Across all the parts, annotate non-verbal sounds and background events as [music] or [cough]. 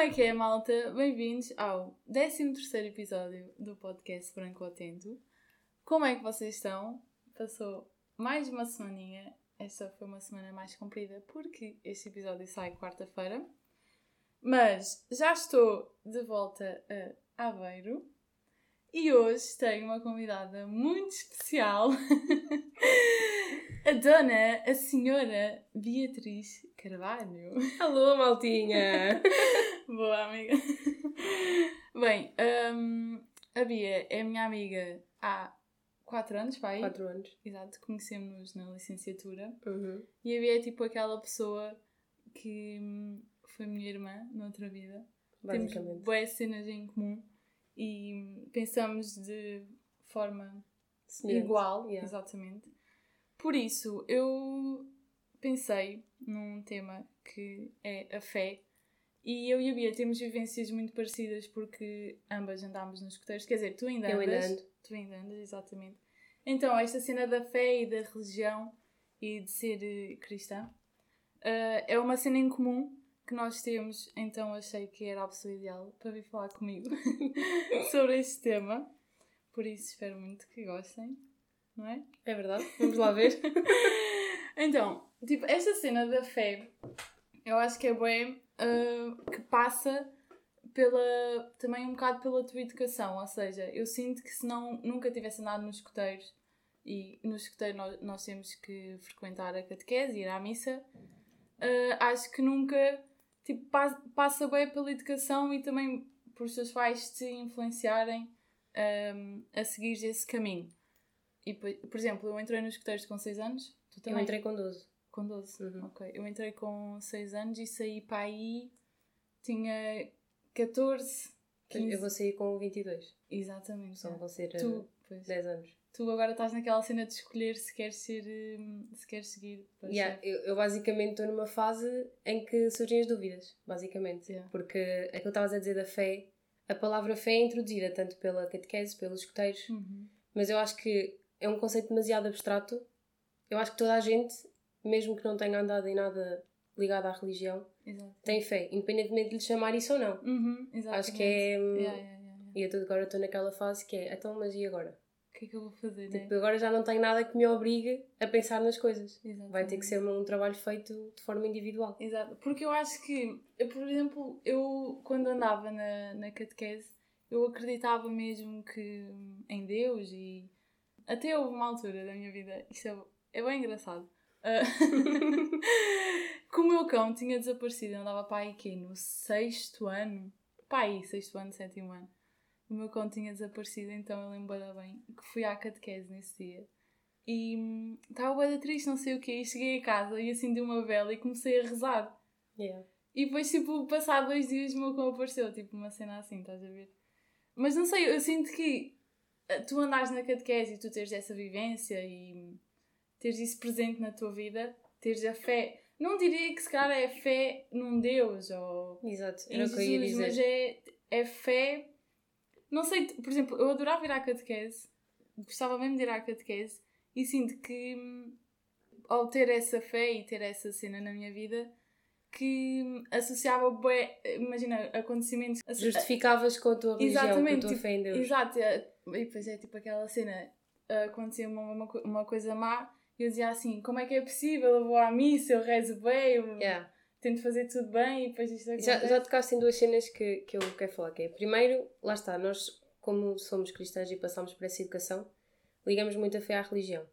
é que é, malta? Bem-vindos ao 13 episódio do podcast Branco Atento. Como é que vocês estão? Passou mais uma semaninha. Esta foi uma semana mais comprida porque este episódio sai quarta-feira. Mas já estou de volta a Aveiro e hoje tenho uma convidada muito especial, [laughs] a dona, a senhora Beatriz Carvalho. Alô, maltinha! [laughs] Boa, amiga. [laughs] Bem, um, a Bia é minha amiga há 4 anos, pai? 4 anos. Exato, conhecemos-nos na licenciatura. Uhum. E a Bia é tipo aquela pessoa que hum, foi minha irmã noutra vida. Temos boas cenas em comum e pensamos de forma Semelhante. igual, Yeah. exatamente. Por isso, eu pensei num tema que é a fé. E eu e a Bia temos vivências muito parecidas porque ambas andámos nos escuteiros. Quer dizer, tu ainda Eu andas. ainda ando. Tu ainda andas, exatamente. Então, esta cena da fé e da religião e de ser eh, cristã eh, é uma cena em comum que nós temos. Então, achei que era a pessoa ideal para vir falar comigo [laughs] sobre este tema. Por isso, espero muito que gostem, não é? É verdade? Vamos lá ver. [laughs] Então, tipo, esta cena da fé, eu acho que é bem que passa pela, também um bocado pela tua educação, ou seja, eu sinto que se não, nunca tivesse andado nos escuteiros, e nos escuteiros nós, nós temos que frequentar a catequese, ir à missa, ah, acho que nunca, tipo, pa- passa bem pela educação e também por os teus pais te influenciarem ahm, a seguir esse caminho. E, por exemplo, eu entrei nos escuteiros com 6 anos, tu Eu entrei com 12. Com 12? Uhum. Ok. Eu entrei com 6 anos e saí para aí. Tinha 14, 15. Eu vou sair com 22. Exatamente. Só vão ser eh, Tu, pois. 10 anos. tu agora estás naquela cena de escolher se queres ser. hum, Se queres seguir. Yeah, eu, eu basicamente estou numa fase em que surgem as dúvidas, basicamente. Yeah. Porque aquilo que estavas a dizer da fé, a palavra fé é introduzida tanto pela catequese, pelos escuteiros, Uhum. mas eu acho que é um conceito demasiado abstrato. Eu acho que toda a gente, mesmo que não tenha andado em nada ligado à religião, Exato. tem fé, independentemente de lhe chamar isso ou não. Uhum. Acho que é. hum, Yeah, yeah, yeah. E eu tô- agora estou naquela fase que é, então, mas e agora? O que é que eu vou fazer, né? Tipo, agora já não tenho nada que me obrigue a pensar nas coisas. Exatamente. Vai ter que ser um trabalho feito de forma individual. Exato, porque eu acho que, eu, por exemplo, eu quando andava na, na catequese, eu acreditava mesmo que hum, em Deus e até houve uma altura da minha vida, isto é, é bem engraçado, ah, que o meu cão tinha desaparecido, eu andava para aí que no sexto ano, para aí, sexto ano, sétimo ano, o meu cão tinha desaparecido, então eu lembro bem que fui à catequese nesse dia. E hum, estava bem triste, não sei o quê, e cheguei a casa e acendi uma vela e comecei a rezar. Yeah. E depois, tipo, passado dois dias, o meu cão apareceu, tipo, uma cena assim, estás a ver? Mas não sei, eu sinto que eh, tu andares na catequese e tu teres essa vivência e teres isso presente na tua vida, teres a fé. Não diria que se calhar é fé num Deus ou Exato, em era o que eu ia Jesus, mas dizer. é, é fé. Não sei, por exemplo, eu adorava ir à catequese, gostava mesmo de ir à catequese e sinto que ao ter essa fé e ter essa cena na minha vida que associava imagina, acontecimentos Justificavas com a tua religião, Exatamente, com a tua tipo, fé em Deus. Exato, e depois é tipo aquela cena, acontecia uma, uma, uma coisa má e eu dizia assim, como é que é possível? Eu vou à missa, eu rezo bem, eu Yeah. tento fazer tudo bem e depois isto acontece. Já, já tocaste em duas cenas que, que eu quero falar. Que é, primeiro, lá está, nós, como somos cristãos e passamos por essa educação, ligamos muito a fé à religião.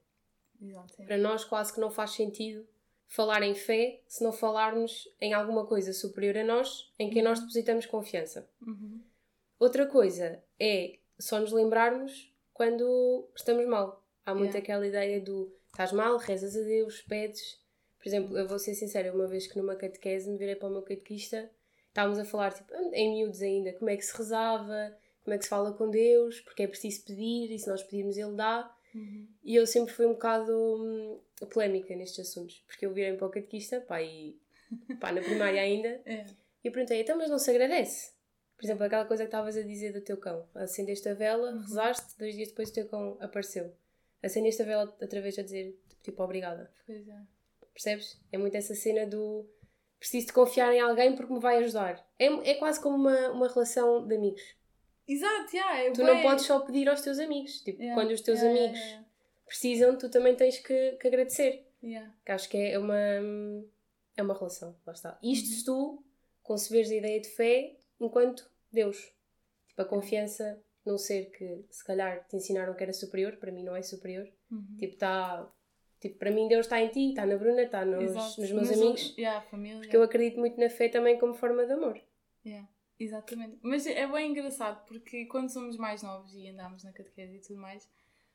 Exato, é. Para nós quase que não faz sentido falar em fé se não falarmos em alguma coisa superior a nós, em quem nós depositamos confiança. Uhum. Outra coisa é só nos lembrarmos quando estamos mal. Há muito Yeah. aquela ideia do estás mal, rezas a Deus, pedes. Por exemplo, eu vou ser sincera, uma vez que numa catequese me virei para o meu catequista, estávamos a falar tipo, em miúdos ainda, como é que se rezava, como é que se fala com Deus, porque é preciso pedir e se nós pedirmos Ele dá. Uhum. E eu sempre fui um bocado hum, polémica nestes assuntos, porque eu virei para o catequista, pá, e, pá, na primária ainda, [laughs] É. e eu perguntei, então, mas não se agradece? Por exemplo, aquela coisa que estavas a dizer do teu cão. Acendeste a vela, Uhum. rezaste, dois dias depois o teu cão apareceu. Acendeste a vela outra vez a dizer, tipo, obrigada. Pois é. Percebes? É muito essa cena do preciso de confiar em alguém porque me vai ajudar. É, é quase como uma, uma relação de amigos. Exato, yeah, é Tu bué- não podes só pedir aos teus amigos. Tipo, Yeah, quando os teus yeah, amigos yeah, precisam, tu também tens que, que agradecer. Que acho que é uma, é uma relação. Lá está. Isto Uhum. se tu conceberes a ideia de fé enquanto Deus. Tipo, a confiança num ser que se calhar te ensinaram que era superior, para mim não é superior. Uhum. Tipo, está. Tipo, para mim Deus está em ti, está na Bruna, está nos, nos meus Nos amigos. yeah, família. Porque eu acredito muito na fé também como forma de amor. Yeah, exatamente. Mas é bem engraçado porque quando somos mais novos e andámos na catequese e tudo mais,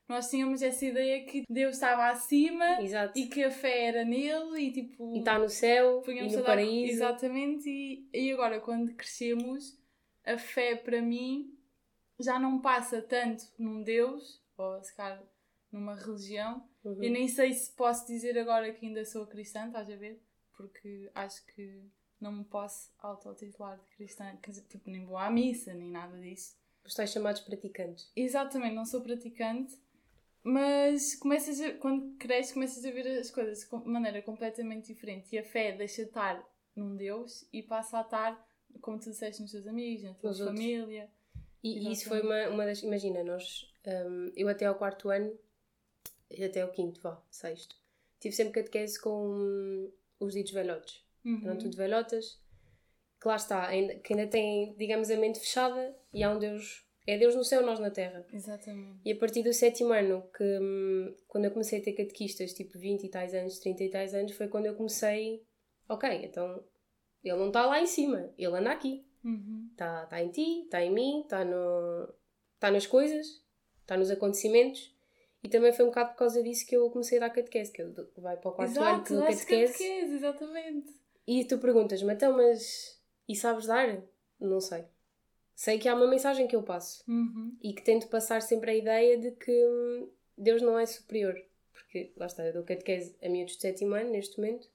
nós tínhamos essa ideia que Deus estava acima Exato. e que a fé era nele e tipo. E está no céu e no paraíso. Exatamente, e, e agora quando crescemos, a fé para mim já não passa tanto num Deus, ou se calhar numa religião. Uhum. Eu nem sei se posso dizer agora que ainda sou cristã, estás a ver? Porque acho que não me posso autotitular de cristã, quer dizer, tipo, nem vou à missa, nem nada disso. Os tais chamados praticantes. Exatamente, não sou praticante, mas começas a, quando cresces começas a ver as coisas de maneira completamente diferente e a fé deixa de estar num Deus e passa a estar, como tu disseste, nos teus amigos, na tua Nos outros. E, e isso foi uma, uma das. Imagina, nós. hum, eu até ao quarto ano, até ao quinto, vá, sexto, tive sempre catequese com os ditos velhotes. Uhum. Eram tudo velhotas. Que lá está, ainda, que ainda têm, digamos, a mente fechada e há um Deus. É Deus no céu, nós na terra. Exatamente. E a partir do sétimo ano, que hum, quando eu comecei a ter catequistas, tipo 20 e tais anos, 30 e tais anos, foi quando eu comecei. Ok, então ele não está lá em cima, ele anda aqui. Uhum. Está tá em ti, está em mim, está no, tá nas coisas, está nos acontecimentos. E também foi um bocado por causa disso que eu comecei a dar catequese, que eu do- vai para o quarto ano Exato, que dou dás catequese. catequese, exatamente. E tu perguntas-me, então, mas. E sabes dar? Não sei. Sei que há uma mensagem que eu passo Uhum. e que tento passar sempre a ideia de que Deus não é superior. Porque, lá está, eu dou catequese a miúdos de sétimo ano, neste momento,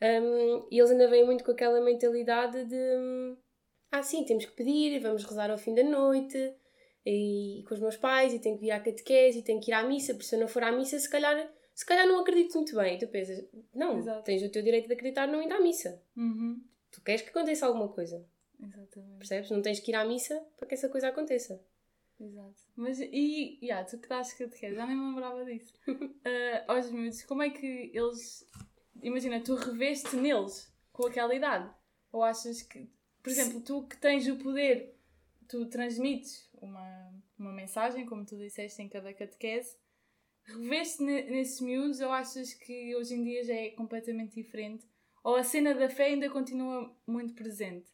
um, e eles ainda vêm muito com aquela mentalidade de hum, ah, sim, temos que pedir, vamos rezar ao fim da noite, e, e com os meus pais, e tenho que vir à catequese, e tenho que ir à missa, porque se eu não for à missa, se calhar, se calhar não acredito muito bem. E tu pensas, não, Exato. tens o teu direito de acreditar não indo à missa. Uhum. Tu queres que aconteça alguma coisa, Exatamente. percebes? Não tens que ir à missa para que essa coisa aconteça. Exato. Mas e, yeah, tu que dás catequese, já nem me lembrava disso. [laughs] Ah, aos miúdos, como é que eles. Imagina, tu reveste neles com aquela idade? Ou achas que, por exemplo, tu que tens o poder, tu transmites uma, uma mensagem, como tu disseste em cada catequese, reveste ne- nesses miúdos ou achas que hoje em dia já é completamente diferente? Ou a cena da fé ainda continua muito presente?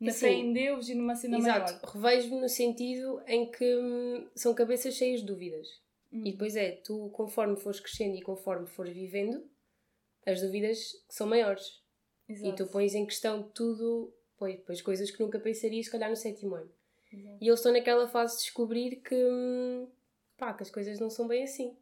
Na Assim, fé em Deus e numa cena Exato, maior? revejo-me no sentido em que hum, são cabeças cheias de dúvidas. Hum. E depois é, tu conforme fores crescendo e conforme fores vivendo, as dúvidas são maiores. E tu Exato. pões em questão tudo, pois, pois coisas que nunca pensarias, se calhar, no sétimo ano. Exato. E eles estão naquela fase de descobrir que, hum, pá, que as coisas não são bem assim.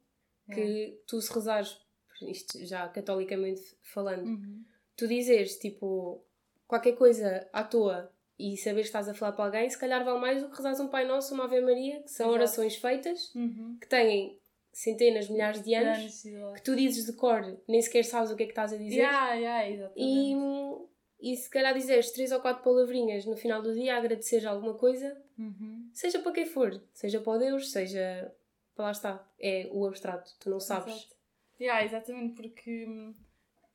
É. Que tu se rezares, isto já catolicamente falando, Uhum. tu dizeres, tipo, qualquer coisa à toa e saberes que estás a falar para alguém, se calhar vale mais do que rezares um Pai Nosso, uma Ave Maria, que são Exato. orações feitas, Uhum. que têm centenas, milhares de anos, que tu dizes de cor, nem sequer sabes o que é que estás a dizer. Yeah, yeah, E, exatamente. E se calhar dizeres três ou quatro palavrinhas no final do dia a agradecer alguma coisa, Uhum. seja para quem for, seja para o Deus, seja para lá está, é o abstrato, tu não sabes. Exato. Yeah, exatamente, porque hum,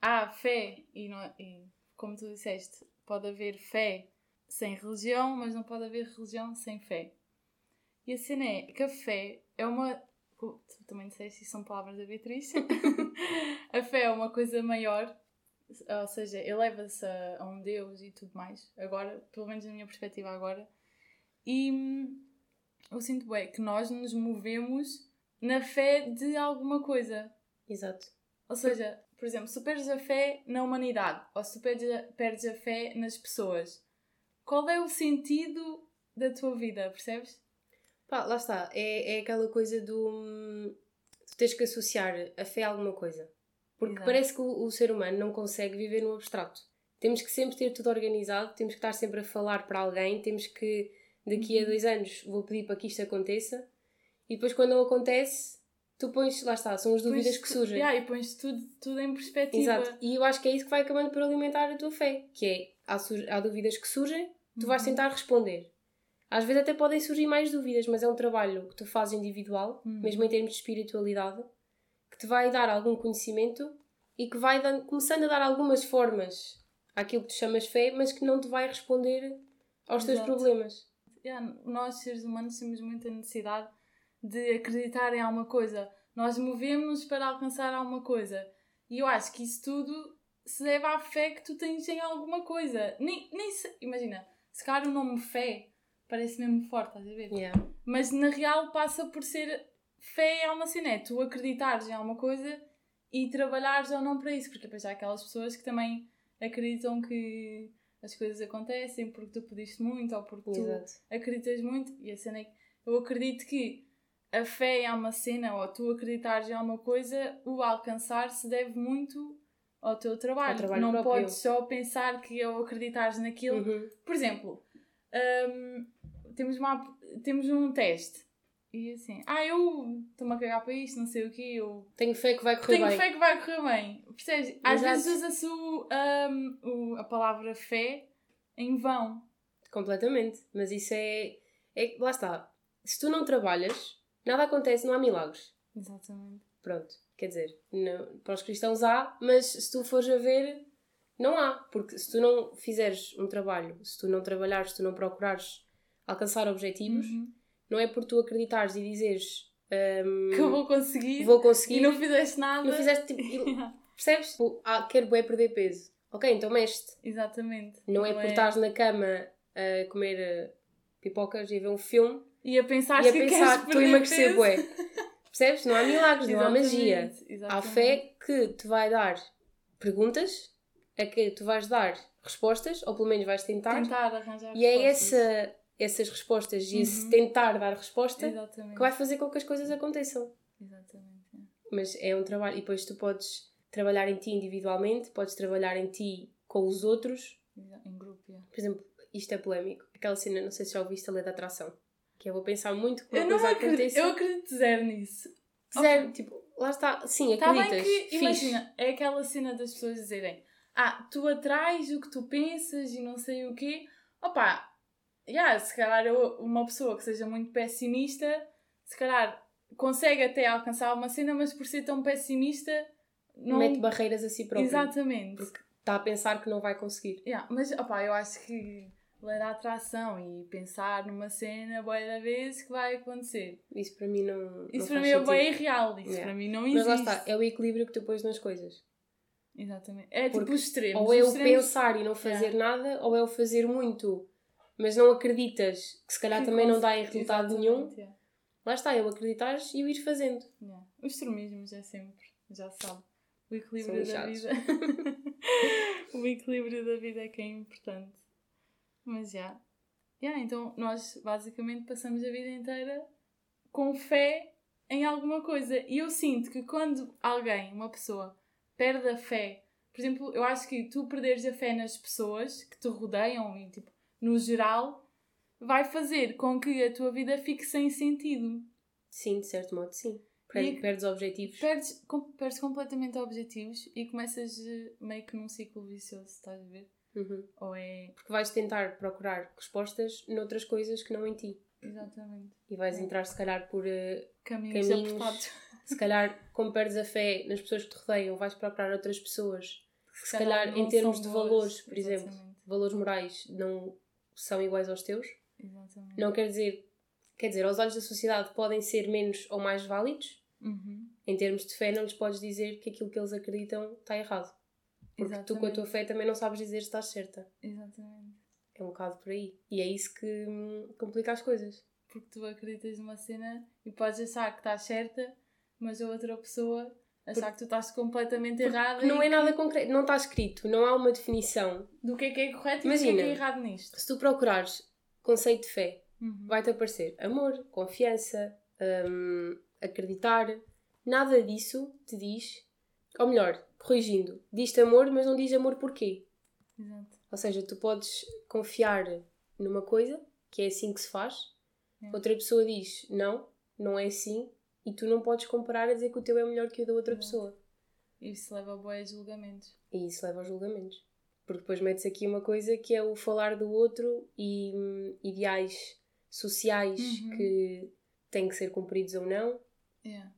há fé e, não- e, como tu disseste, pode haver fé sem religião, mas não pode haver religião sem fé. E a cena é que a fé é uma. Tu também disseste, isso são palavras da Beatriz. [laughs] a fé é uma coisa maior, ou seja, eleva-se a, a um Deus e tudo mais, agora, pelo menos na minha perspectiva agora. E hum, eu sinto bem que nós nos movemos na fé de alguma coisa. Exato. Ou seja, por exemplo, se perdes a fé na humanidade ou se perdes a, perdes a fé nas pessoas, qual é o sentido da tua vida, percebes? Pá, lá está, é, é aquela coisa do. hum, Tu tens que associar a fé a alguma coisa. Porque Exato. parece que o, o ser humano não consegue viver no abstrato. Temos que sempre ter tudo organizado, temos que estar sempre a falar para alguém, temos que, daqui a Uhum. dois anos, vou pedir para que isto aconteça. E depois, quando não acontece, tu pões, lá está, são as dúvidas que surgem. Yeah, e pões tudo, tudo em perspectiva. Exato. E eu acho que é isso que vai acabando por alimentar a tua fé, que é, há, há dúvidas que surgem, tu vais Uhum. tentar responder. Às vezes até podem surgir mais dúvidas, mas é um trabalho que tu fazes individual, Uhum. mesmo em termos de espiritualidade, que te vai dar algum conhecimento e que vai dando- começando a dar algumas formas àquilo que tu chamas fé, mas que não te vai responder aos teus Exato. problemas. Yeah, nós, seres humanos, temos muita necessidade de acreditar em alguma coisa. Nós movemos para alcançar alguma coisa. E eu acho que isso tudo se deve à fé que tu tens em alguma coisa. Nem, nem se, imagina, se calhar o nome fé parece mesmo forte, estás a ver? Yeah. Mas na real passa por ser fé é uma cena, é tu acreditares em alguma coisa e trabalhares ou não para isso, porque depois há aquelas pessoas que também acreditam que as coisas acontecem porque tu pediste muito ou porque tu Exato. acreditas muito e a cena é que eu acredito que a fé é uma cena ou tu acreditares em alguma coisa, o alcançar se deve muito ao teu trabalho. Ao trabalho não próprio. podes só pensar que ao acreditares naquilo Uhum. por exemplo, hum, temos, uma, temos um teste e assim, ah, eu estou-me a cagar para isto, não sei o quê, eu Tenho fé que vai correr tenho bem. fé que vai correr bem. Percebes? Às Exato. vezes usa-se o- a palavra fé em vão. Completamente. Mas isso é, é. Lá está. Se tu não trabalhas, nada acontece, não há milagres. Exatamente. Pronto. Quer dizer, não- para os cristãos há, mas se tu fores a ver, não há. Porque se tu não fizeres um trabalho, se tu não trabalhares, se tu não procurares alcançar objetivos, Uhum. Não é por tu acreditares e dizeres hum, Que eu vou conseguir vou conseguir e não fizeste nada. não fizeste tipo. [laughs] Percebes? Tipo, ah, quero bué perder peso. Ok, então mexe Exatamente. Não é por estás na cama a comer eh, pipocas e ver um filme E a pensar e a que pensar estou a emagrecer bué. Percebes? Não há milagres, não há magia. Exatamente, Há fé que te vai dar perguntas, a que tu vais dar respostas, ou pelo menos vais tentar, Tentar arranjar e é respostas. essa, essas respostas e esse Uhum. tentar dar resposta Exatamente. que vai fazer com que as coisas aconteçam. Exatamente. é. Mas é um trabalho, e depois tu podes trabalhar em ti individualmente, podes trabalhar em ti com os outros, Em grupo, yeah. Por exemplo, isto é polémico. Aquela cena, não sei se já ouviste a lei da atração. Que eu vou pensar muito uma Eu não acredito, aconteça. eu acredito zero nisso. Zero, tipo, lá está. Sim, bem acreditas. que, Fixe. imagina, é aquela cena das pessoas dizerem ah, tu atrais o que tu pensas e não sei o quê. Opa, yeah, se calhar eu- uma pessoa que seja muito pessimista, se calhar consegue até alcançar uma cena, mas por ser tão pessimista, não... Mete barreiras a si próprio. Exatamente. Porque está a pensar que não vai conseguir. Yeah, mas opa, eu acho que lei da atração e pensar numa cena boa da vez que vai acontecer. Isso para mim não. Isso não para mim é sentido. bem irreal, isso Yeah. para mim não Mas existe. lá está, é o equilíbrio que tu pões nas coisas. Exatamente. É tipo Porque os extremos. Ou é o extremos pensar e não fazer nada, ou é o fazer muito, mas não acreditas que se calhar que também não dá em resultado nenhum. yeah. Lá está, é o acreditares e o ir fazendo. Yeah. Os extremismos é sempre, já sabe. O equilíbrio da vida. [laughs] o equilíbrio da vida é que é importante. Mas já. Yeah, então nós basicamente passamos a vida inteira com fé em alguma coisa. E eu sinto que quando alguém, uma pessoa, perde a fé, por exemplo, eu acho que tu perderes a fé nas pessoas que te rodeiam e tipo, no geral, vai fazer com que a tua vida fique sem sentido. Sim, de certo modo, sim. Perdes, perdes objetivos. Perdes, com- perdes completamente objetivos e começas eh, meio que num ciclo vicioso, estás a ver? Uhum. Ou é. Porque vais tentar procurar respostas noutras coisas que não em ti. Exatamente. E vais É. entrar, se calhar, por. eh, Caminhos, Caminhos. [laughs] se calhar, como perdes a fé nas pessoas que te rodeiam, vais procurar outras pessoas que, se calhar, em termos de boas. valores, por exemplo, valores morais, não são iguais aos teus. Exatamente. Não quer dizer. Quer dizer, aos olhos da sociedade podem ser menos ou mais válidos. Uhum. Em termos de fé, não lhes podes dizer que aquilo que eles acreditam está errado. Porque tu, com a tua Exatamente. fé, também não sabes dizer se estás certa. Exatamente. É um bocado por aí. E é isso que hum, complica as coisas. Porque tu acreditas numa cena e podes achar que estás certa, mas a outra pessoa achar que tu estás completamente errada. Porque não e é nada concreto, não está escrito, não há uma definição. Do que é que é correto e Imagina. do que é que é errado nisto. Se tu procurares conceito de fé, Uhum. vai-te aparecer amor, confiança, hum, acreditar. Nada disso te diz, ou melhor, corrigindo, diz-te amor, mas não diz amor porquê. Exato. Ou seja, tu podes confiar numa coisa, que é assim que se faz. É. Outra pessoa diz não, não é assim, e tu não podes comparar a dizer que o teu é melhor que o da outra pessoa. E isso leva a boas julgamentos. E isso leva aos julgamentos. Porque depois metes aqui uma coisa que é o falar do outro e hum, ideais sociais Uhum. que têm que ser cumpridos ou não. Yeah.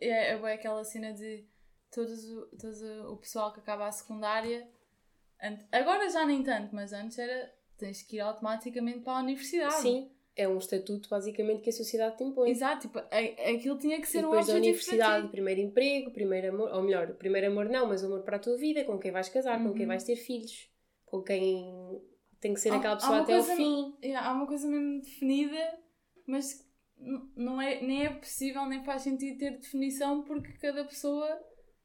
É, é bem aquela cena de todos, o- todos o pessoal que acaba a secundária. Agora já nem tanto, mas antes era tens que ir automaticamente para a universidade. Sim, é um estatuto basicamente que a sociedade te impõe. Exato, tipo, aquilo tinha que E ser um depois da objetivo universidade, primeiro emprego, primeiro amor, ou melhor, primeiro amor não, mas amor para a tua vida, com quem vais casar, com quem Uhum. vais ter filhos, com quem tem que ser Há- aquela pessoa até coisa- fim. Há uma coisa mesmo definida, mas não é, nem é possível, nem faz sentido ter definição porque cada pessoa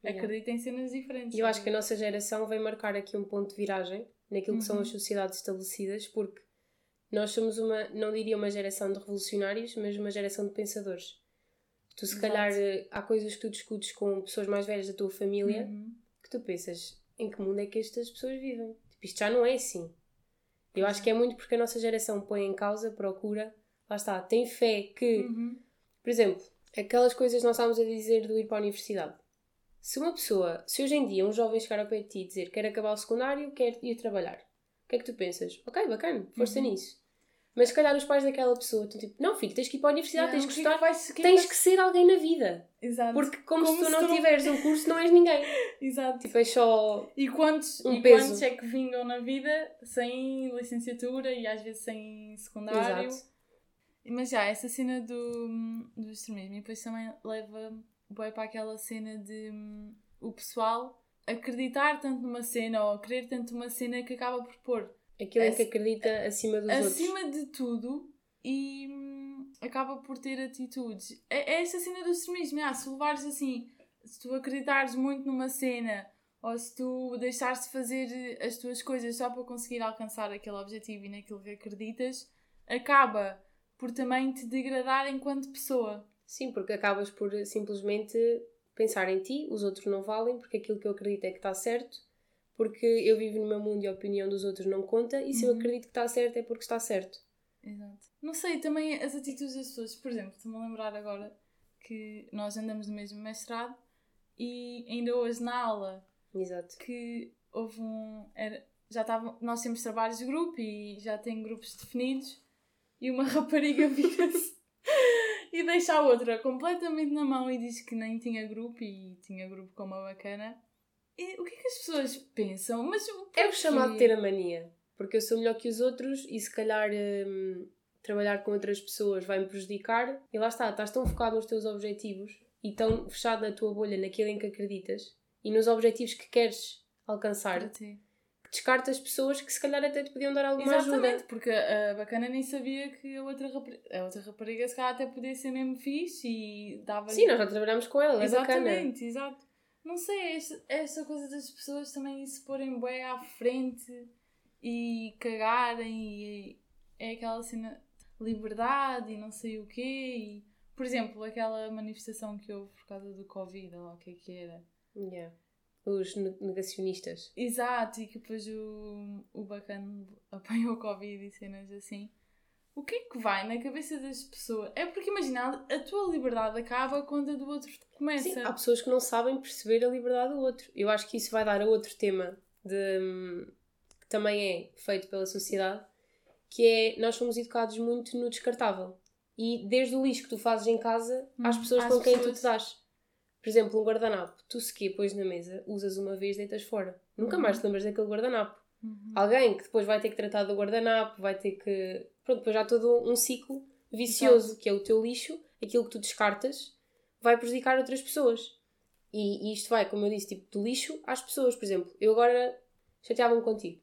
Yeah. acredita em cenas diferentes. E eu acho que a sabe? nossa geração vem marcar aqui um ponto de viragem naquilo que são Uhum. as sociedades estabelecidas, porque nós somos uma, não diria uma geração de revolucionários, mas uma geração de pensadores. Tu, se Exato. calhar, eh, há coisas que tu discutes com pessoas mais velhas da tua família Uhum. que tu pensas em que mundo é que estas pessoas vivem? Tipo, isto já não é assim. Eu acho que é muito porque a nossa geração põe em causa, procura, lá está, tem fé que, Uhum. por exemplo, aquelas coisas que nós estávamos a dizer do ir para a universidade. Se uma pessoa, se hoje em dia um jovem chegar ao pé de ti e dizer quer acabar o secundário, quer ir trabalhar, o que é que tu pensas? Ok, bacana, força Uhum. nisso. Mas se calhar os pais daquela pessoa estão tipo, não filho, tens que ir para a universidade, Yeah, tens que é estudar, que que é que tens que ser alguém na vida. Exato. Porque como, Como se tu se não tu não- tiveres um curso, não és ninguém. [laughs] Exato. Tipo, é só E quantos, um e peso. quantos é que vingam na vida sem licenciatura e às vezes sem secundário? Exato. Mas já, essa cena do, do extremismo. E depois também leva bem para aquela cena de hum, o pessoal acreditar tanto numa cena ou querer tanto uma cena que acaba por pôr aquilo em que Ac- acredita acima dos outros. acima de tudo e hum, acaba por ter atitudes. É, é essa cena do extremismo. Ah, se levares assim, se tu acreditares muito numa cena ou se tu deixares de fazer as tuas coisas só para conseguir alcançar aquele objetivo e naquilo que acreditas, acaba por também te degradar enquanto pessoa. Sim, porque acabas por simplesmente pensar em ti, os outros não valem, porque aquilo que eu acredito é que está certo, porque eu vivo no meu mundo e a opinião dos outros não conta, e se eu Uhum. acredito que está certo é porque está certo. Exato. Não sei, também as atitudes das pessoas. Por exemplo, estou-me a lembrar agora que nós andamos no mesmo mestrado e ainda hoje na aula Exato. que houve um. Era, já estavam. Nós temos trabalhos de grupo e já tem grupos definidos e uma [laughs] rapariga vira-se [laughs] e deixa a outra completamente na mão e diz que nem tinha grupo e tinha grupo com uma bacana. O que é que as pessoas pensam? Mas É o chamado ter a mania, porque eu sou melhor que os outros e se calhar hum, trabalhar com outras pessoas vai-me prejudicar, e lá está, estás tão focado nos teus objetivos e tão fechado na tua bolha, naquilo em que acreditas e nos objetivos que queres alcançar, que descartas pessoas que se calhar até te podiam dar alguma Exatamente, ajuda. porque a bacana nem sabia que a outra rapariga, a outra rapariga se calhar até podia ser mesmo fixe e dava Sim, nós já trabalhamos com ela, é bacana. Exatamente, exato. Não sei, esta, esta coisa das pessoas também se porem bem à frente e cagarem e é aquela cena liberdade e não sei o quê. E, por exemplo, aquela manifestação que houve por causa do Covid, ou o que é que era. Yeah. Os ne- negacionistas. Exato, e que depois o, o bacana apanhou o Covid e cenas assim. O que é que vai na cabeça das pessoas? É porque imagina, a tua liberdade acaba quando a do outro começa. Sim, há pessoas que não sabem perceber a liberdade do outro. Eu acho que isso vai dar a outro tema de, que também é feito pela sociedade, que é nós somos educados muito no descartável. E desde o lixo que tu fazes em casa às Hum, pessoas às com quem tu pessoas. te dás. Por exemplo, um guardanapo. Tu se quê pões na mesa, usas uma vez, deitas fora. Nunca Uhum. mais te lembras daquele guardanapo. Uhum. Alguém que depois vai ter que tratar do guardanapo, vai ter que. Pronto, depois já há todo um ciclo vicioso, que é o teu lixo, aquilo que tu descartas, vai prejudicar outras pessoas. E, e isto vai, como eu disse, tipo, do lixo às pessoas. Por exemplo, eu agora chateava-me contigo.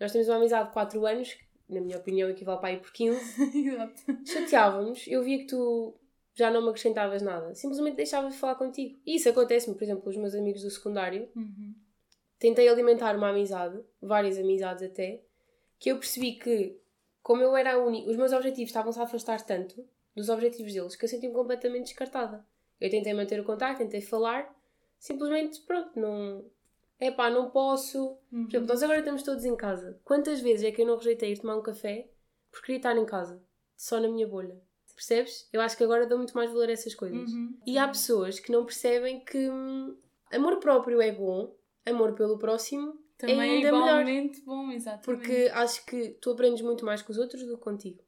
Nós temos uma amizade de 4 anos, que, na minha opinião equivale para aí por 15. [laughs] Exato. Chateávamos, eu via que tu já não me acrescentavas nada. Simplesmente deixava de falar contigo. E isso acontece-me, por exemplo, com os meus amigos do secundário Uhum. tentei alimentar uma amizade, várias amizades até, que eu percebi que, como eu era a única, os meus objetivos estavam-se a afastar tanto dos objetivos deles que eu senti-me completamente descartada. Eu tentei manter o contacto, tentei falar, simplesmente, pronto, não. É pá, não posso. Uhum. Por exemplo, nós agora estamos todos em casa. Quantas vezes é que eu não rejeitei ir tomar um café porque queria estar em casa, só na minha bolha? Percebes? Eu acho que agora dou muito mais valor a essas coisas. Uhum. E há pessoas que não percebem que hum, amor próprio é bom, amor pelo próximo Também é é ainda melhor. igualmente bom, exatamente. Porque acho que tu aprendes muito mais com os outros do que contigo.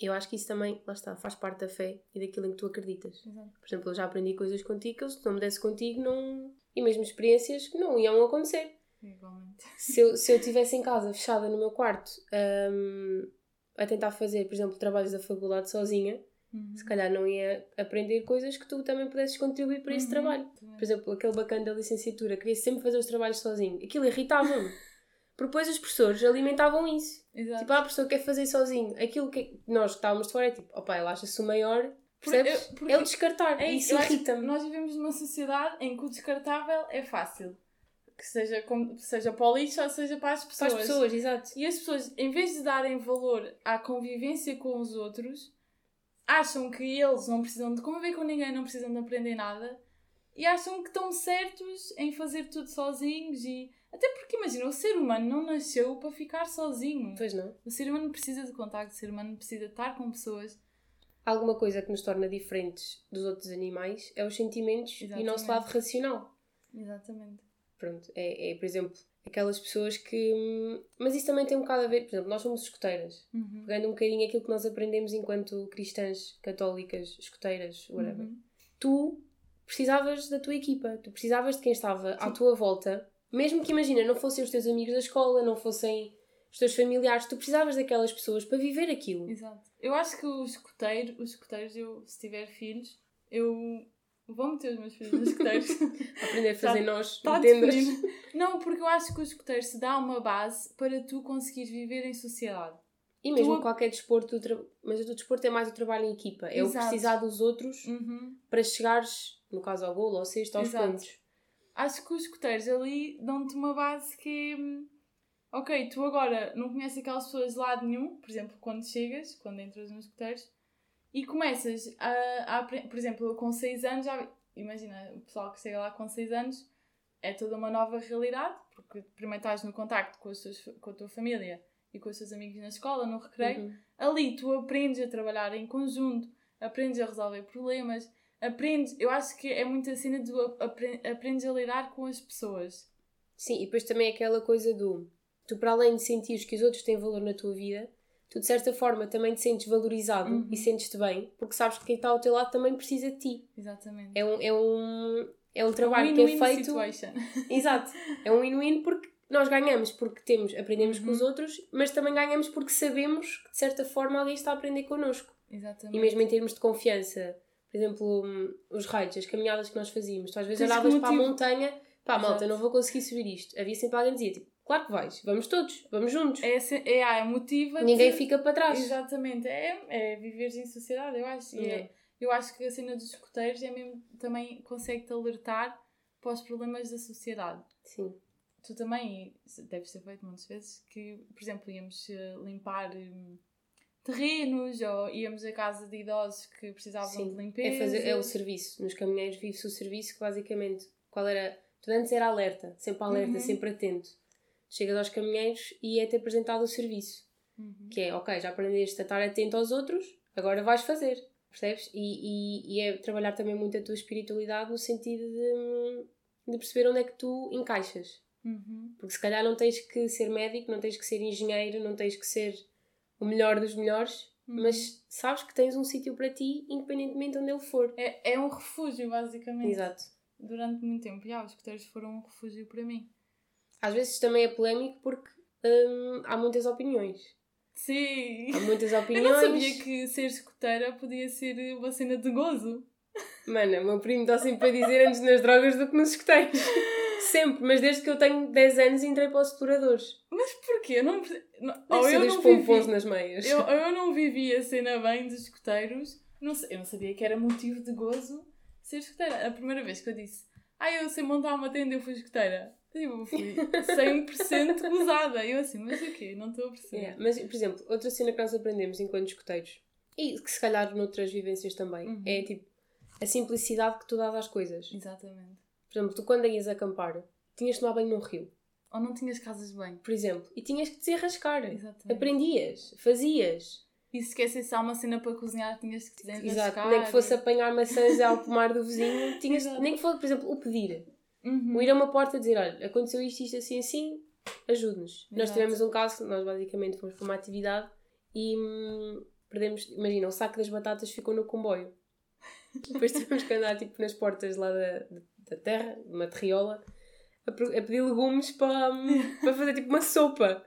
Eu acho que isso também, lá está, faz parte da fé e daquilo em que tu acreditas. Exato. Por exemplo, eu já aprendi coisas contigo que eu, se não me desse contigo, não. E mesmo experiências que não iam acontecer. Igualmente. [laughs] Se eu, se eu estivesse em casa, fechada no meu quarto, hum, a tentar fazer, por exemplo, trabalhos da faculdade sozinha, Uhum. se calhar não ia aprender coisas que tu também pudesses contribuir para esse Uhum. trabalho. Também. Por exemplo, aquele bacana da licenciatura, queria sempre fazer os trabalhos sozinho. Aquilo irritava-me. [laughs] Porque depois os professores alimentavam isso. Exato. Tipo, ah, a pessoa quer fazer sozinho. Aquilo que nós que estávamos de fora é tipo, opá, ele acha-se o maior, percebes? eu- porque- é o descartar. É isso, eu irrita-me. Nós vivemos numa sociedade em que o descartável é fácil. Que seja, como, seja para o lixo ou seja para as Para pessoas. as pessoas, exato. E as pessoas, em vez de darem valor à convivência com os outros, acham que eles não precisam de conviver com ninguém, não precisam de aprender nada e acham que estão certos em fazer tudo sozinhos e. Até porque imagina, o ser humano não nasceu para ficar sozinho. Pois não. O ser humano precisa de contacto, o ser humano precisa de estar com pessoas. Alguma coisa que nos torna diferentes dos outros animais é os sentimentos e o nosso Exatamente. lado racional. Exatamente. Pronto, é, é, por exemplo, aquelas pessoas que. hum, Mas isso também tem um bocado a ver, por exemplo, nós somos escuteiras. Uhum. Pegando um bocadinho aquilo que nós aprendemos enquanto cristãs, católicas, escuteiras, whatever. Uhum. Tu precisavas da tua equipa, tu precisavas de quem estava à Sim. tua volta, mesmo que imagina, não fossem os teus amigos da escola, não fossem os teus familiares, tu precisavas daquelas pessoas para viver aquilo. Exato. Eu acho que os escuteiros, os escuteiros, eu, se tiver filhos, eu vou meter os meus filhos nos escuteiros. [laughs] Aprender a fazer Tá- nós definido. Não, porque eu acho que o escuteiro se dá uma base para tu conseguires viver em sociedade. E mesmo Tu- qualquer desporto, o tra- mas o desporto é mais o trabalho em equipa, é o Exato. precisar dos outros Uhum. para chegares, no caso ao golo, ao sexto, aos Exato. pontos. Acho que os escuteiros ali dão-te uma base que é. hum, Ok, tu agora não conheces aquelas pessoas de lado nenhum, por exemplo, quando chegas, quando entras nos escuteiros, e começas a, a Por exemplo, eu com 6 anos já. Imagina, o pessoal que chega lá com 6 anos é toda uma nova realidade, porque primeiro estás no contacto com, teus, com a tua família e com os teus amigos na escola, no recreio. Uhum. Ali tu aprendes a trabalhar em conjunto, aprendes a resolver problemas, aprendes. Eu acho que é muito a cena de apre- aprendes a lidar com as pessoas. Sim, e depois também aquela coisa do tu, para além de sentires que os outros têm valor na tua vida, tu de certa forma também te sentes valorizado Uhum. e sentes-te bem, porque sabes que quem está ao teu lado também precisa de ti. Exatamente. É um, é um, é um trabalho que é feito. situation. [laughs] Exato. É um win-win porque nós ganhamos porque temos, aprendemos com Uhum. os outros, mas também ganhamos porque sabemos que de certa forma alguém está a aprender connosco. Exatamente. E mesmo em termos de confiança, por exemplo, hum, os raids, as caminhadas que nós fazíamos, tu às vezes olhavas para a montanha, pá, malta, Exato. não vou conseguir subir isto. Havia sempre alguém que dizia, tipo, claro que vais, vamos todos, vamos juntos. É, se- é, ah, é motiva Ninguém fica para trás. Exatamente. É, é viveres em sociedade, eu acho. E é- Yeah. eu acho que a cena dos escuteiros é mesmo, também consegue-te alertar para os problemas da sociedade. Sim. Tu também, e deve ser feito muitas vezes, que, por exemplo, íamos eh, limpar hum, terrenos ou íamos a casa de idosos que precisavam Sim, de limpeza. É, fazer, é o serviço. Nos caminhões vive-se o serviço que basicamente, qual era? Tu antes era alerta, sempre alerta, Uhum. sempre atento. Chegas aos caminheiros e é-te apresentado o serviço. Uhum. Que é, ok, já aprendeste a estar atento aos outros, agora vais fazer. Percebes? E, e, e é trabalhar também muito a tua espiritualidade no sentido de, de perceber onde é que tu encaixas. Uhum. Porque se calhar não tens que ser médico, não tens que ser engenheiro, não tens que ser o melhor dos melhores, Uhum. mas sabes que tens um sítio para ti, independentemente de onde ele for. É, é um refúgio, basicamente. Exato. Durante muito tempo. Já, os escuteiros foram um refúgio para mim. Às vezes também é polémico porque hum, há muitas opiniões. Sim! Há muitas [laughs] Eu opiniões. não sabia que ser escuteira podia ser uma cena de gozo. Mano, o meu primo está sempre a dizer antes nas drogas do que nos escuteiros. [laughs] sempre, mas desde que eu tenho 10 anos entrei para os exploradores. Mas porquê? Eu não, não, ou eu não pompons vivi, nas meias. eu, ou eu [laughs] não vivi a cena bem dos escuteiros. Não eu não sabia que era motivo de gozo ser escuteira. A primeira vez que eu disse, ah, eu sei montar uma tenda, eu fui escuteira. Tipo, eu fui 100% gozada. Eu assim, mas o quê? Não estou a perceber. Yeah, Mas, por exemplo, outra cena que nós aprendemos enquanto escuteiros, e que se calhar noutras vivências também, Uhum. é tipo a simplicidade que tu dás às coisas. Exatamente. Por exemplo, tu quando ias acampar, tinhas de tomar banho num rio, Ou não tinhas casas bem. por exemplo, e tinhas que desenrascar. Exatamente. Aprendias, fazias. E se esquecesse uma cena para cozinhar, tinhas que desenrascar. Exato, nem que fosse apanhar maçãs ao pomar do vizinho, tinhas, nem que fosse, por exemplo, o pedir. Uhum. O ir a uma porta dizer, olha, aconteceu isto, isto, assim, assim, ajude-nos. Nós tivemos um caso, nós basicamente fomos para uma atividade e hum, perdemos, imagina, o saco das batatas ficou no comboio. [laughs] Depois tivemos que andar tipo nas portas lá da, da terra, uma terriola, a, a pedir legumes para, hum, para fazer tipo uma sopa.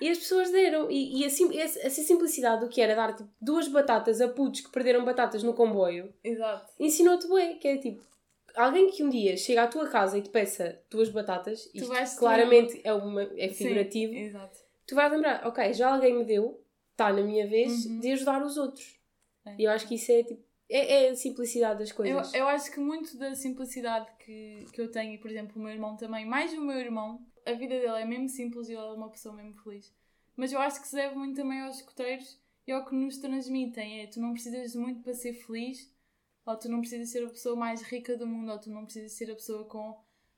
E as pessoas deram. E, e assim, essa, essa simplicidade do que era dar tipo, duas batatas a putos que perderam batatas no comboio Exato. ensinou-te bem, que é tipo, alguém que um dia chega à tua casa e te peça duas batatas, isto vais-te claramente é, uma, é Sim, figurativo, exato. tu vais lembrar, ok, já alguém me deu, está na minha vez Uhum. de ajudar os outros. É. E eu acho que isso é tipo, é, é a simplicidade das Eu, coisas. eu acho que muito da simplicidade que, que eu tenho, e por exemplo o meu irmão também, mais o meu irmão, a vida dele é mesmo simples e ele é uma pessoa mesmo feliz. Mas eu acho que se deve muito também aos escuteiros e ao que nos transmitem. É, tu não precisas de muito para ser feliz, ou tu não precisas ser a pessoa mais rica do mundo, ou tu não precisas ser a pessoa com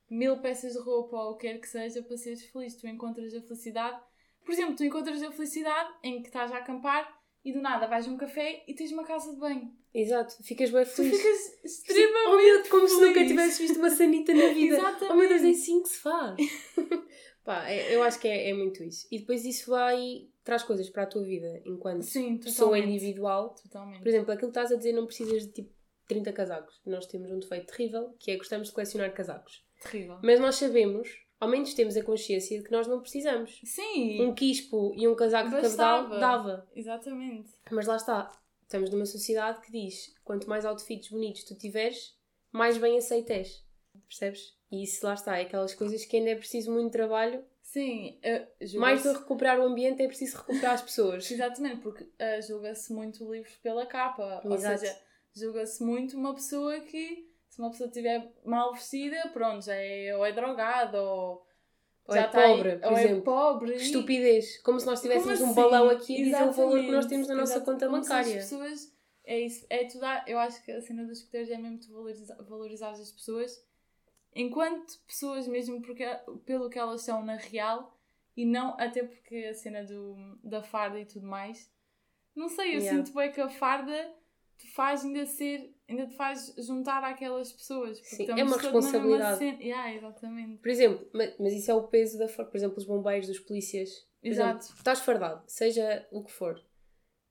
mil peças de roupa, ou o que quer que seja, para seres feliz. Tu encontras a felicidade. Por exemplo, tu encontras a felicidade em que estás a acampar e do nada vais a um café e tens uma casa de banho. Exato, ficas bem Tu feliz. ficas extremamente Oh, meu, como se nunca feliz. tivesse visto uma sanita na [laughs] vida. Exatamente. Oh meu Deus, é assim que se faz. [laughs] Pá, é- eu acho que é, é muito isso. E depois isso vai, traz coisas para a tua vida enquanto Sim, pessoa individual. Totalmente. Por exemplo, aquilo que estás a dizer não precisas de tipo 30 casacos. Nós temos um defeito terrível que é gostamos de colecionar casacos. Terrível. Mas nós sabemos, ao menos temos a consciência de que nós não precisamos. Sim, Um quispo e um casaco de Bastava. cabedal dava. exatamente. Mas lá está. Estamos numa sociedade que diz quanto mais outfits bonitos tu tiveres, mais bem aceito és. Percebes? E isso lá está. É aquelas coisas que ainda é preciso muito trabalho. Sim, uh, Mais do que recuperar o ambiente, é preciso recuperar as pessoas. Exatamente, porque uh, julga-se muito livros pela capa. Ou Exato. seja, julga-se muito uma pessoa que, se uma pessoa estiver mal vestida, pronto, já é, ou é drogada, ou, Ou já é está aí- pobre, por ou exemplo. é pobre. Que e- estupidez. Como se nós tivéssemos Como um assim? balão aqui a dizer o valor que nós temos na nossa conta Como bancária. As pessoas, é isso, é tu dar, eu acho que a cena dos escuteiros é mesmo valorizar, valorizar as pessoas enquanto pessoas mesmo porque, pelo que elas são na real e não, até porque a cena do, da farda e tudo mais, não sei, eu Yeah. sinto bem que a farda te faz ainda ser, ainda te faz juntar àquelas pessoas. porque Sim, é uma responsabilidade. cena. Yeah, exatamente. Por exemplo, ma- mas isso é o peso da. Por exemplo, os bombeiros, os polícias. Por Exato. exemplo, estás fardado, seja o que for.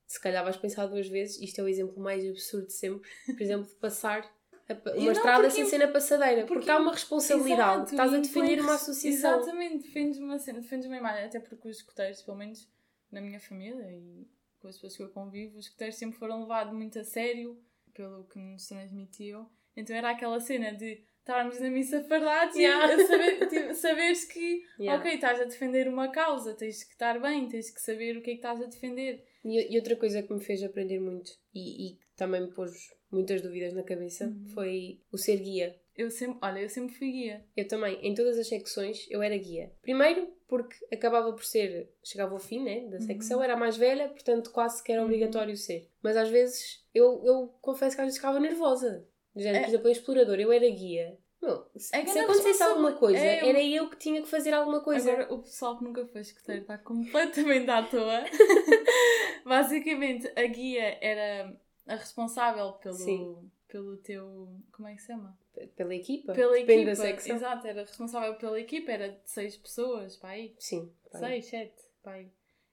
Se calhar vais pensar duas vezes, isto é o exemplo mais absurdo de sempre. Por exemplo, de passar [laughs] uma estrada sem ser na passadeira. Porque, porque- há uma responsabilidade. Exato, estás a defender uma associação. Exatamente, defendes uma cena, defendes uma imagem, até porque os escuteiros, pelo menos na minha família e com as pessoas que eu convivo, os escuteiros sempre foram levados muito a sério pelo que nos transmitiam. Então era aquela cena de estarmos na missa fardados Yeah. e saber, tipo, saberes que, Yeah. ok, estás a defender uma causa, tens que estar bem, tens que saber o que é que estás a defender. E, e outra coisa que me fez aprender muito e, e também me pôs muitas dúvidas na cabeça Uhum. foi o ser guia. Eu sempre, olha, eu sempre fui guia. Eu também, em todas as secções, eu era guia. Primeiro, porque acabava por ser, chegava ao fim né, da secção, era a mais velha, portanto quase que era Uhum. obrigatório ser. Mas às vezes, eu, eu confesso que às vezes ficava nervosa. Género, É. Por exemplo, em explorador, eu era guia. Meu, se, É se acontecesse alguma coisa, é, eu- era eu que tinha que fazer alguma coisa. Agora, o pessoal que nunca foi escuteiro está completamente à toa. [laughs] Basicamente, a guia era a responsável pelo, Sim. pelo teu. Como é que se chama? Pela equipa, Pela depende equipa. da secção. Exato, era responsável pela equipa, era de seis pessoas, pá aí. Sim. pá. Seis, sete, pá aí.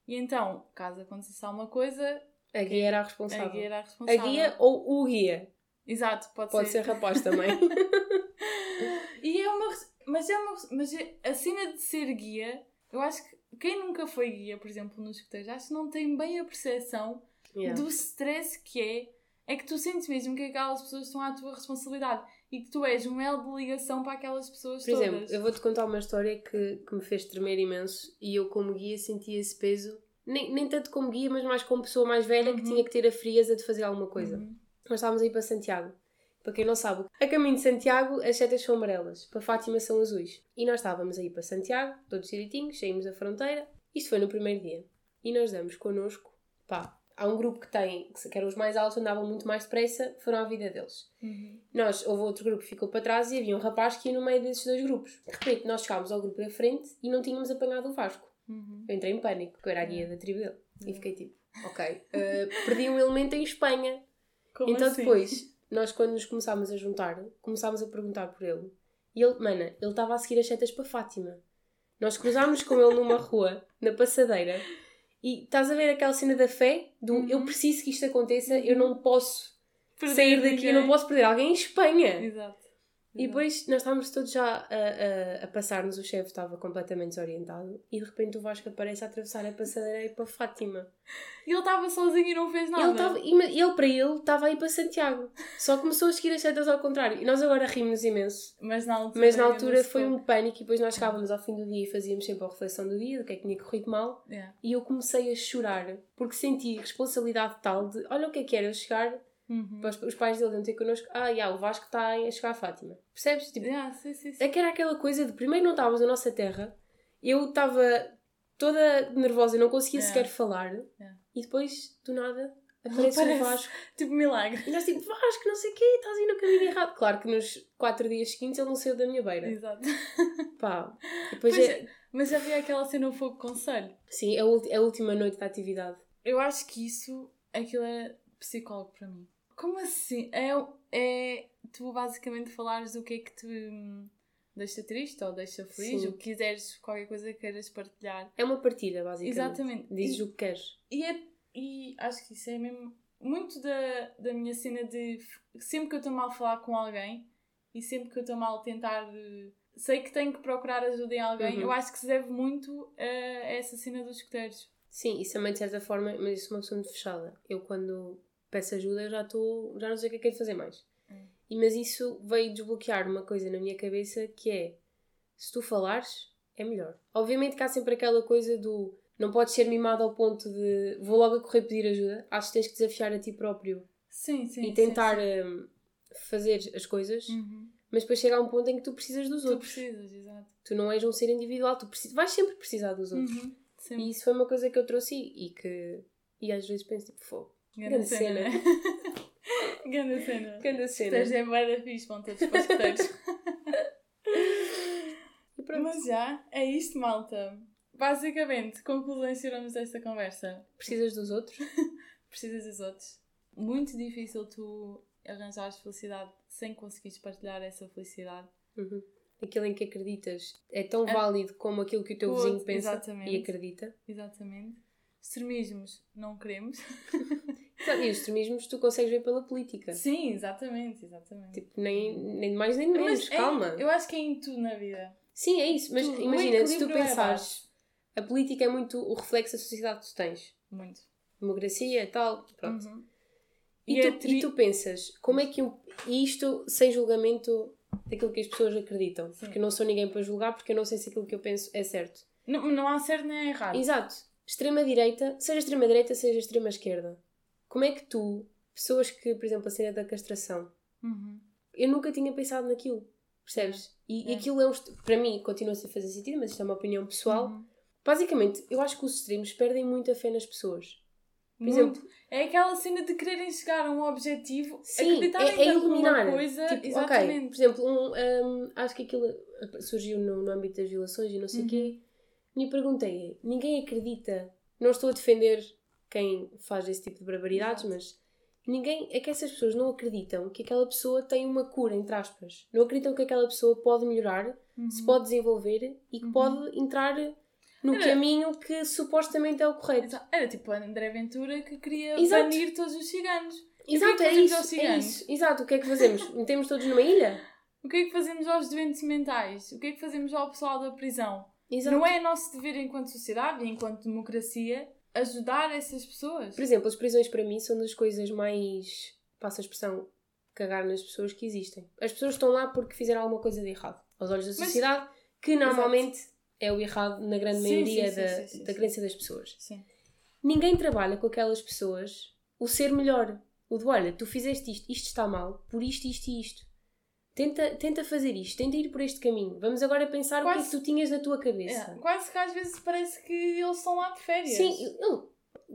E então, caso acontecesse alguma coisa, A guia era a a responsável. guia era a A responsável. guia ou o guia. Exato, pode, Pode ser rapaz também. [laughs] E é uma. Mas é uma. Mas é- a cena de ser guia, eu acho que quem nunca foi guia, por exemplo, nos escuteiros, acho que não tem bem a percepção Yeah. do stress que é. É que tu sentes mesmo que aquelas pessoas estão à tua responsabilidade e que tu és um elo de ligação para aquelas pessoas Por todas. exemplo, eu vou-te contar uma história que, que me fez tremer imenso e eu, como guia, senti esse peso, nem, nem tanto como guia, mas mais como pessoa mais velha que Uhum. tinha que ter a frieza de fazer alguma coisa. Uhum. Nós estávamos a ir para Santiago. Para quem não sabe, a caminho de Santiago as setas são amarelas, para Fátima são azuis. E nós estávamos a ir para Santiago, todos direitinhos, saímos da fronteira. Isto foi no primeiro dia. E nós damos connosco, pá, há um grupo que tem, que eram os mais altos, andavam muito mais depressa, foram à vida deles. Uhum. Nós, houve outro grupo que ficou para trás e havia um rapaz que ia no meio desses dois grupos. De repente, nós chegámos ao grupo da frente e não tínhamos apanhado o Vasco. Uhum. Eu entrei em pânico, porque eu era a guia da tribo dele. E fiquei tipo, Ok. Uh, perdi um elemento em Espanha. Como então assim? depois, nós quando nos começámos a juntar, começámos a perguntar por ele. E ele, mana, ele estava a seguir as setas para Fátima. Nós cruzámos com ele numa rua, na passadeira, e estás a ver aquela cena da fé? Do Uhum. eu preciso que isto aconteça, eu não posso Perder sair daqui, eu não ninguém. posso perder alguém em Espanha. Exato. E depois nós estávamos todos já a, a, a passar-nos, o chefe estava completamente desorientado e de repente o Vasco aparece a atravessar a passadeira e ir para Fátima. E ele estava sozinho e não fez nada. Ele, estava, e ele, para ele, estava a ir para Santiago. Só começou a seguir as setas ao contrário. E nós agora rimos imenso. Mas na altura, Mas na altura foi um pânico e depois nós chegávamos ao fim do dia e fazíamos sempre a reflexão do dia, do que é que tinha corrido mal. Yeah. E eu comecei a chorar porque senti responsabilidade tal de, olha o que é que era eu chegar, Uhum. os, pais dele iam ter connosco, ah, já, o Vasco está a chegar a Fátima. Percebes? Tipo, Yeah, sim, sim, sim. é que era aquela coisa de primeiro não estávamos na nossa terra, eu estava toda nervosa e não conseguia Yeah. sequer falar, Yeah. e depois, do nada, [laughs] aparece o Aparece. Vasco. Tipo milagre. E nós tipo, Vasco, não sei o quê, estás aí no caminho errado. Claro que nos quatro dias seguintes ele não saiu da minha beira. Exato. Pá. [laughs] Depois Pois é... Mas havia aquela cena o fogo conselho. Sim, é a, é a última noite da atividade. Eu acho que isso, aquilo é psicólogo para mim. Como assim? É, é tu basicamente falares do que é que te hum, deixa triste ou deixa feliz, Sim. o que quiseres, qualquer coisa que queiras partilhar. É uma partida, basicamente. Exatamente. Dizes E- o que queres. E, é, e acho que isso é mesmo muito da, da minha cena de sempre que eu estou mal a falar com alguém e sempre que eu estou mal a tentar. eh, Sei que tenho que procurar ajuda em alguém. Uhum. Eu acho que se deve muito a essa cena dos escuteiros. Sim, isso também de certa forma, mas isso é uma pessoa muito fechada. Eu quando peço ajuda eu já estou. já não sei o que é que é de fazer mais. Hum. E, mas isso veio desbloquear uma coisa na minha cabeça que é se tu falares, é melhor. Obviamente que há sempre aquela coisa do não podes ser mimado ao ponto de vou logo a correr pedir ajuda. Acho que tens que desafiar a ti próprio Sim, sim. e tentar sim, hum, fazer as coisas, sim. Uhum. mas depois chega a um ponto em que tu precisas dos Tu outros. precisas, exato. Tu não és um ser individual, tu precisas, vais sempre precisar dos outros. Uhum. Sempre. E isso foi uma coisa que eu trouxe e que. E às vezes penso tipo, fogo. [laughs] Grande cena? Grande cena. Grande cena. Estes é da fixe, vão todos para os [laughs] pronto. Mas já, é isto, malta. Basicamente, conclusões tiramos desta conversa. Precisas dos outros? [laughs] Precisas dos outros. Muito difícil tu arranjares felicidade sem conseguires partilhar essa felicidade. Uhum. Aquilo em que acreditas é tão É. válido como aquilo que o teu O vizinho outro, pensa exatamente. e acredita. Exatamente. Extremismos, não queremos. E os extremismos tu consegues ver pela política. Sim, exatamente, exatamente. Tipo, nem, nem mais nem menos, Mas é- calma. eu acho que é em tudo na vida. Sim, é isso. Mas Tudo. Imagina, se tu é pensares, a política é muito o reflexo da sociedade que tu tens. Muito. Democracia, tal, pronto. Uhum. E, E tu, é tri- e tu pensas, como é que um, e isto sem julgamento daquilo que as pessoas acreditam? Sim. Porque eu não sou ninguém para julgar, porque eu não sei se aquilo que eu penso é certo. Não, não há certo nem errado. Exato. Extrema-direita, seja extrema-direita, seja extrema-esquerda. Como é que tu, pessoas que, por exemplo, a cena da castração, Uhum. eu nunca tinha pensado naquilo, percebes? E, e É. aquilo é um, para mim, continua-se a fazer sentido, mas isto é uma opinião pessoal. Uhum. Basicamente, eu acho que os extremos perdem muito a fé nas pessoas. Por Muito. exemplo, É aquela cena de quererem chegar a um objetivo, Sim, acreditarem é, é iluminar. coisa. Tipo, exatamente. por exemplo, um, um, acho que aquilo surgiu no, no âmbito das violações e não sei o Uhum. quê. Minha pergunta é: ninguém acredita, não estou a defender quem faz esse tipo de barbaridades, mas ninguém, é que essas pessoas não acreditam que aquela pessoa tem uma cura, entre aspas. Não acreditam que aquela pessoa pode melhorar, Uhum. se pode desenvolver e que Uhum. pode entrar no Era- caminho que supostamente é o correto. Era tipo a André Ventura que queria Exato. banir todos os ciganos. É Exato, é, isso, é isso. Exato, o que é que fazemos? [laughs] Metemos todos numa ilha? O que é que fazemos aos doentes mentais? O que é que fazemos ao pessoal da prisão? Exato. Não é nosso dever enquanto sociedade e enquanto democracia ajudar essas pessoas? Por exemplo, as prisões para mim são das coisas mais, passa a expressão, cagar nas pessoas que existem. As pessoas estão lá porque fizeram alguma coisa de errado. Aos olhos da Mas- sociedade, que normalmente é o errado na grande Sim, maioria sim, da, sim, da crença das pessoas. Sim. Ninguém trabalha com aquelas pessoas o ser melhor. O de, olha, tu fizeste isto, isto está mal, por isto, isto e isto. Tenta, tenta fazer isto, tenta ir por este caminho. Vamos agora pensar o que é Quase- que tu tinhas na tua cabeça. É, quase que às vezes parece que eles estão lá de férias. Sim, eu- eu-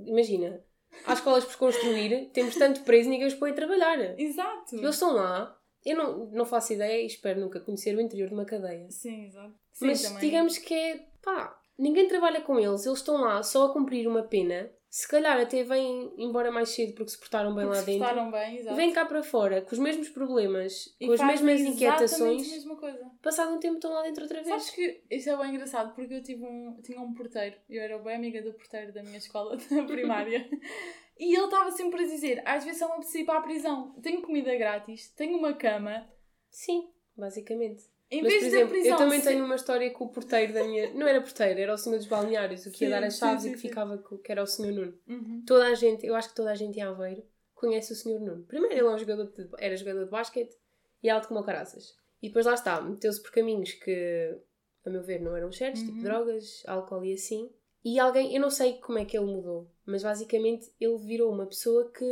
imagina, há escolas por construir, temos tanto preso e ninguém os põe a trabalhar. Exato. Eles estão lá, eu não, não faço ideia e espero nunca conhecer o interior de uma cadeia. Sim, exato. Sim, Mas também. digamos que é, pá, ninguém trabalha com eles, eles estão lá só a cumprir uma pena se calhar até vêm embora mais cedo porque se portaram bem Porque lá se dentro. portaram bem, exato. Vêm cá para fora com os mesmos problemas, E com as mesmas inquietações. a mesma coisa. Passado um tempo estão lá dentro outra vez. Sabes que isso é bem engraçado porque eu tive um, tinha um porteiro, eu era bem amiga do porteiro da minha escola [laughs] da primária, [laughs] e ele estava sempre a dizer: às vezes só apetece ir para a prisão, tenho comida grátis, tenho uma cama, Sim, basicamente. Em Mas, vez por da exemplo, prisão. eu também se- tenho uma história com o porteiro da minha. Não era porteiro, era o senhor dos balneários, o que ia Sim, dar as sim, chaves sim, e que sim. ficava com, que era o senhor Nuno. Uhum. Toda a gente, eu acho que toda a gente em Aveiro conhece o senhor Nuno. Primeiro ele é um jogador de, era jogador de basquete e alto como caraças. E depois lá está, meteu-se por caminhos que, a meu ver, não eram certos, tipo Uhum. drogas, álcool e assim. E alguém, eu não sei como é que ele mudou, mas basicamente ele virou uma pessoa que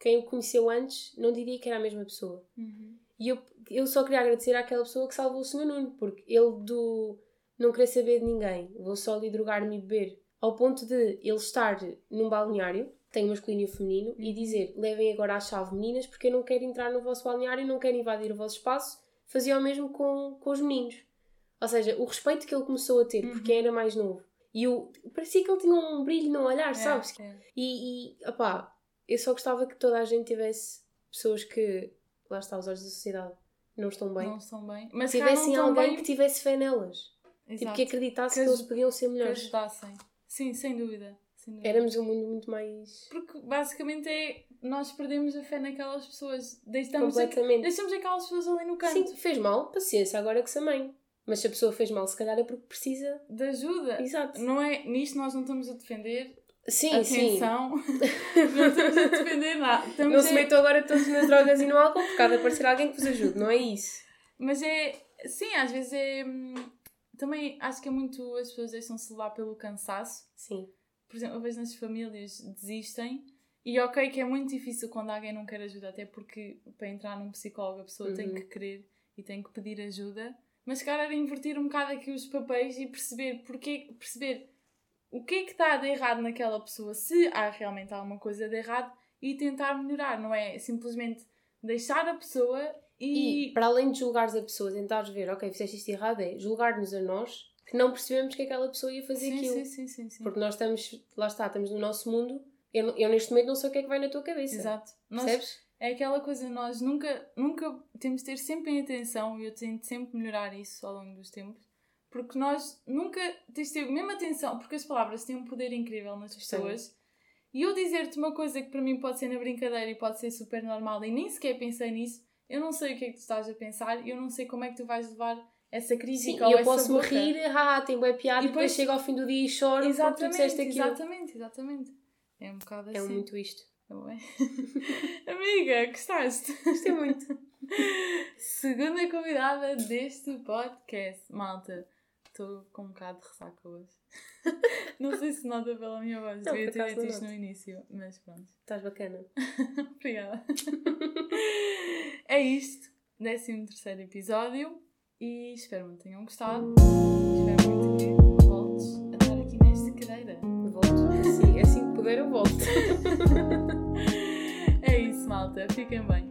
quem o conheceu antes não diria que era a mesma pessoa. Uhum. E eu, eu só queria agradecer àquela pessoa que salvou o Sr. Nuno, porque ele do não querer saber de ninguém, vou só ali drogar-me e beber, ao ponto de ele estar num balneário, tem um masculino e um feminino, e dizer: levem agora a chave, meninas, porque eu não quero entrar no vosso balneário, não quero invadir o vosso espaço. Fazia o mesmo com, com os meninos. Ou seja, o respeito que ele começou a ter por quem era mais novo. E eu, parecia que ele tinha um brilho no olhar, sabes? É, é. E, e opá, eu só gostava que toda a gente tivesse pessoas que, lá está, os olhos da sociedade, não estão bem. Não estão bem. Mas tivessem alguém bem, que tivesse fé nelas. Tipo, Exato. que acreditasse Que que, eles podiam ser que melhores. ajudassem. Sim, sem dúvida. Sem dúvida. Éramos um mundo muito mais. Porque basicamente é nós perdemos a fé naquelas pessoas. Deixamos, completamente. deixamos aquelas pessoas ali no canto Sim, fez mal, paciência, agora que se amém. Mas se a pessoa fez mal, se calhar é porque precisa. de ajuda. Exato. Não é, nisto nós não estamos a defender. Sim, sim. Atenção. [laughs] não estamos a defender nada. Estamos [laughs] Não a- se metam agora todos nas drogas e no álcool porque há de aparecer alguém que vos ajude, não é isso? Mas é. Sim, às vezes é. hum, Também acho que é muito. As pessoas deixam-se levar pelo cansaço. Sim. Por exemplo, às vezes nas famílias desistem. E ok que é muito difícil quando alguém não quer ajuda, até porque para entrar num psicólogo a pessoa tem Uhum. que querer e tem que pedir ajuda. Mas se calhar era inverter um bocado aqui os papéis e perceber porque perceber o que é que está de errado naquela pessoa, se há realmente alguma coisa de errado e tentar melhorar, não é simplesmente deixar a pessoa E, e, para além de julgares a pessoa, tentares ver, ok, fizeste isto errado, é julgar-nos a nós que não percebemos que aquela pessoa ia fazer sim, aquilo. sim, sim, sim, sim. Porque nós estamos, lá está, estamos no nosso mundo. Eu, eu neste momento não sei o que é que vai na tua cabeça. Exato. Nós, Percebes? É aquela coisa, nós nunca, nunca temos de ter sempre em atenção e eu tento sempre melhorar isso ao longo dos tempos, porque nós nunca tens de ter mesmo atenção, porque as palavras têm um poder incrível nas pessoas. E eu dizer-te uma coisa que para mim pode ser na brincadeira e pode ser super normal e nem sequer pensei nisso, eu não sei o que é que tu estás a pensar e eu não sei como é que tu vais levar essa Sim, crítica e ou eu essa posso boca. rir, haha, tem boa piada, e depois depois- chego ao fim do dia e choro porque tu Exatamente, disseste aquilo. exatamente, exatamente. É um bocado assim. É muito isto. É? [laughs] Amiga, gostaste? Gostei muito. [laughs] Segunda convidada deste podcast. Malta, estou com um bocado de ressaca hoje. [laughs] Não sei se nota pela minha voz, Não, devia ter dito isto no início, mas pronto. Estás bacana. [laughs] Obrigada. É isto, 13 terceiro episódio e espero muito que tenham gostado. Espero muito que voltes a estar aqui nesta cadeira. Volto. Sim, assim que puder eu volto. [laughs] É isso, malta. Fiquem bem.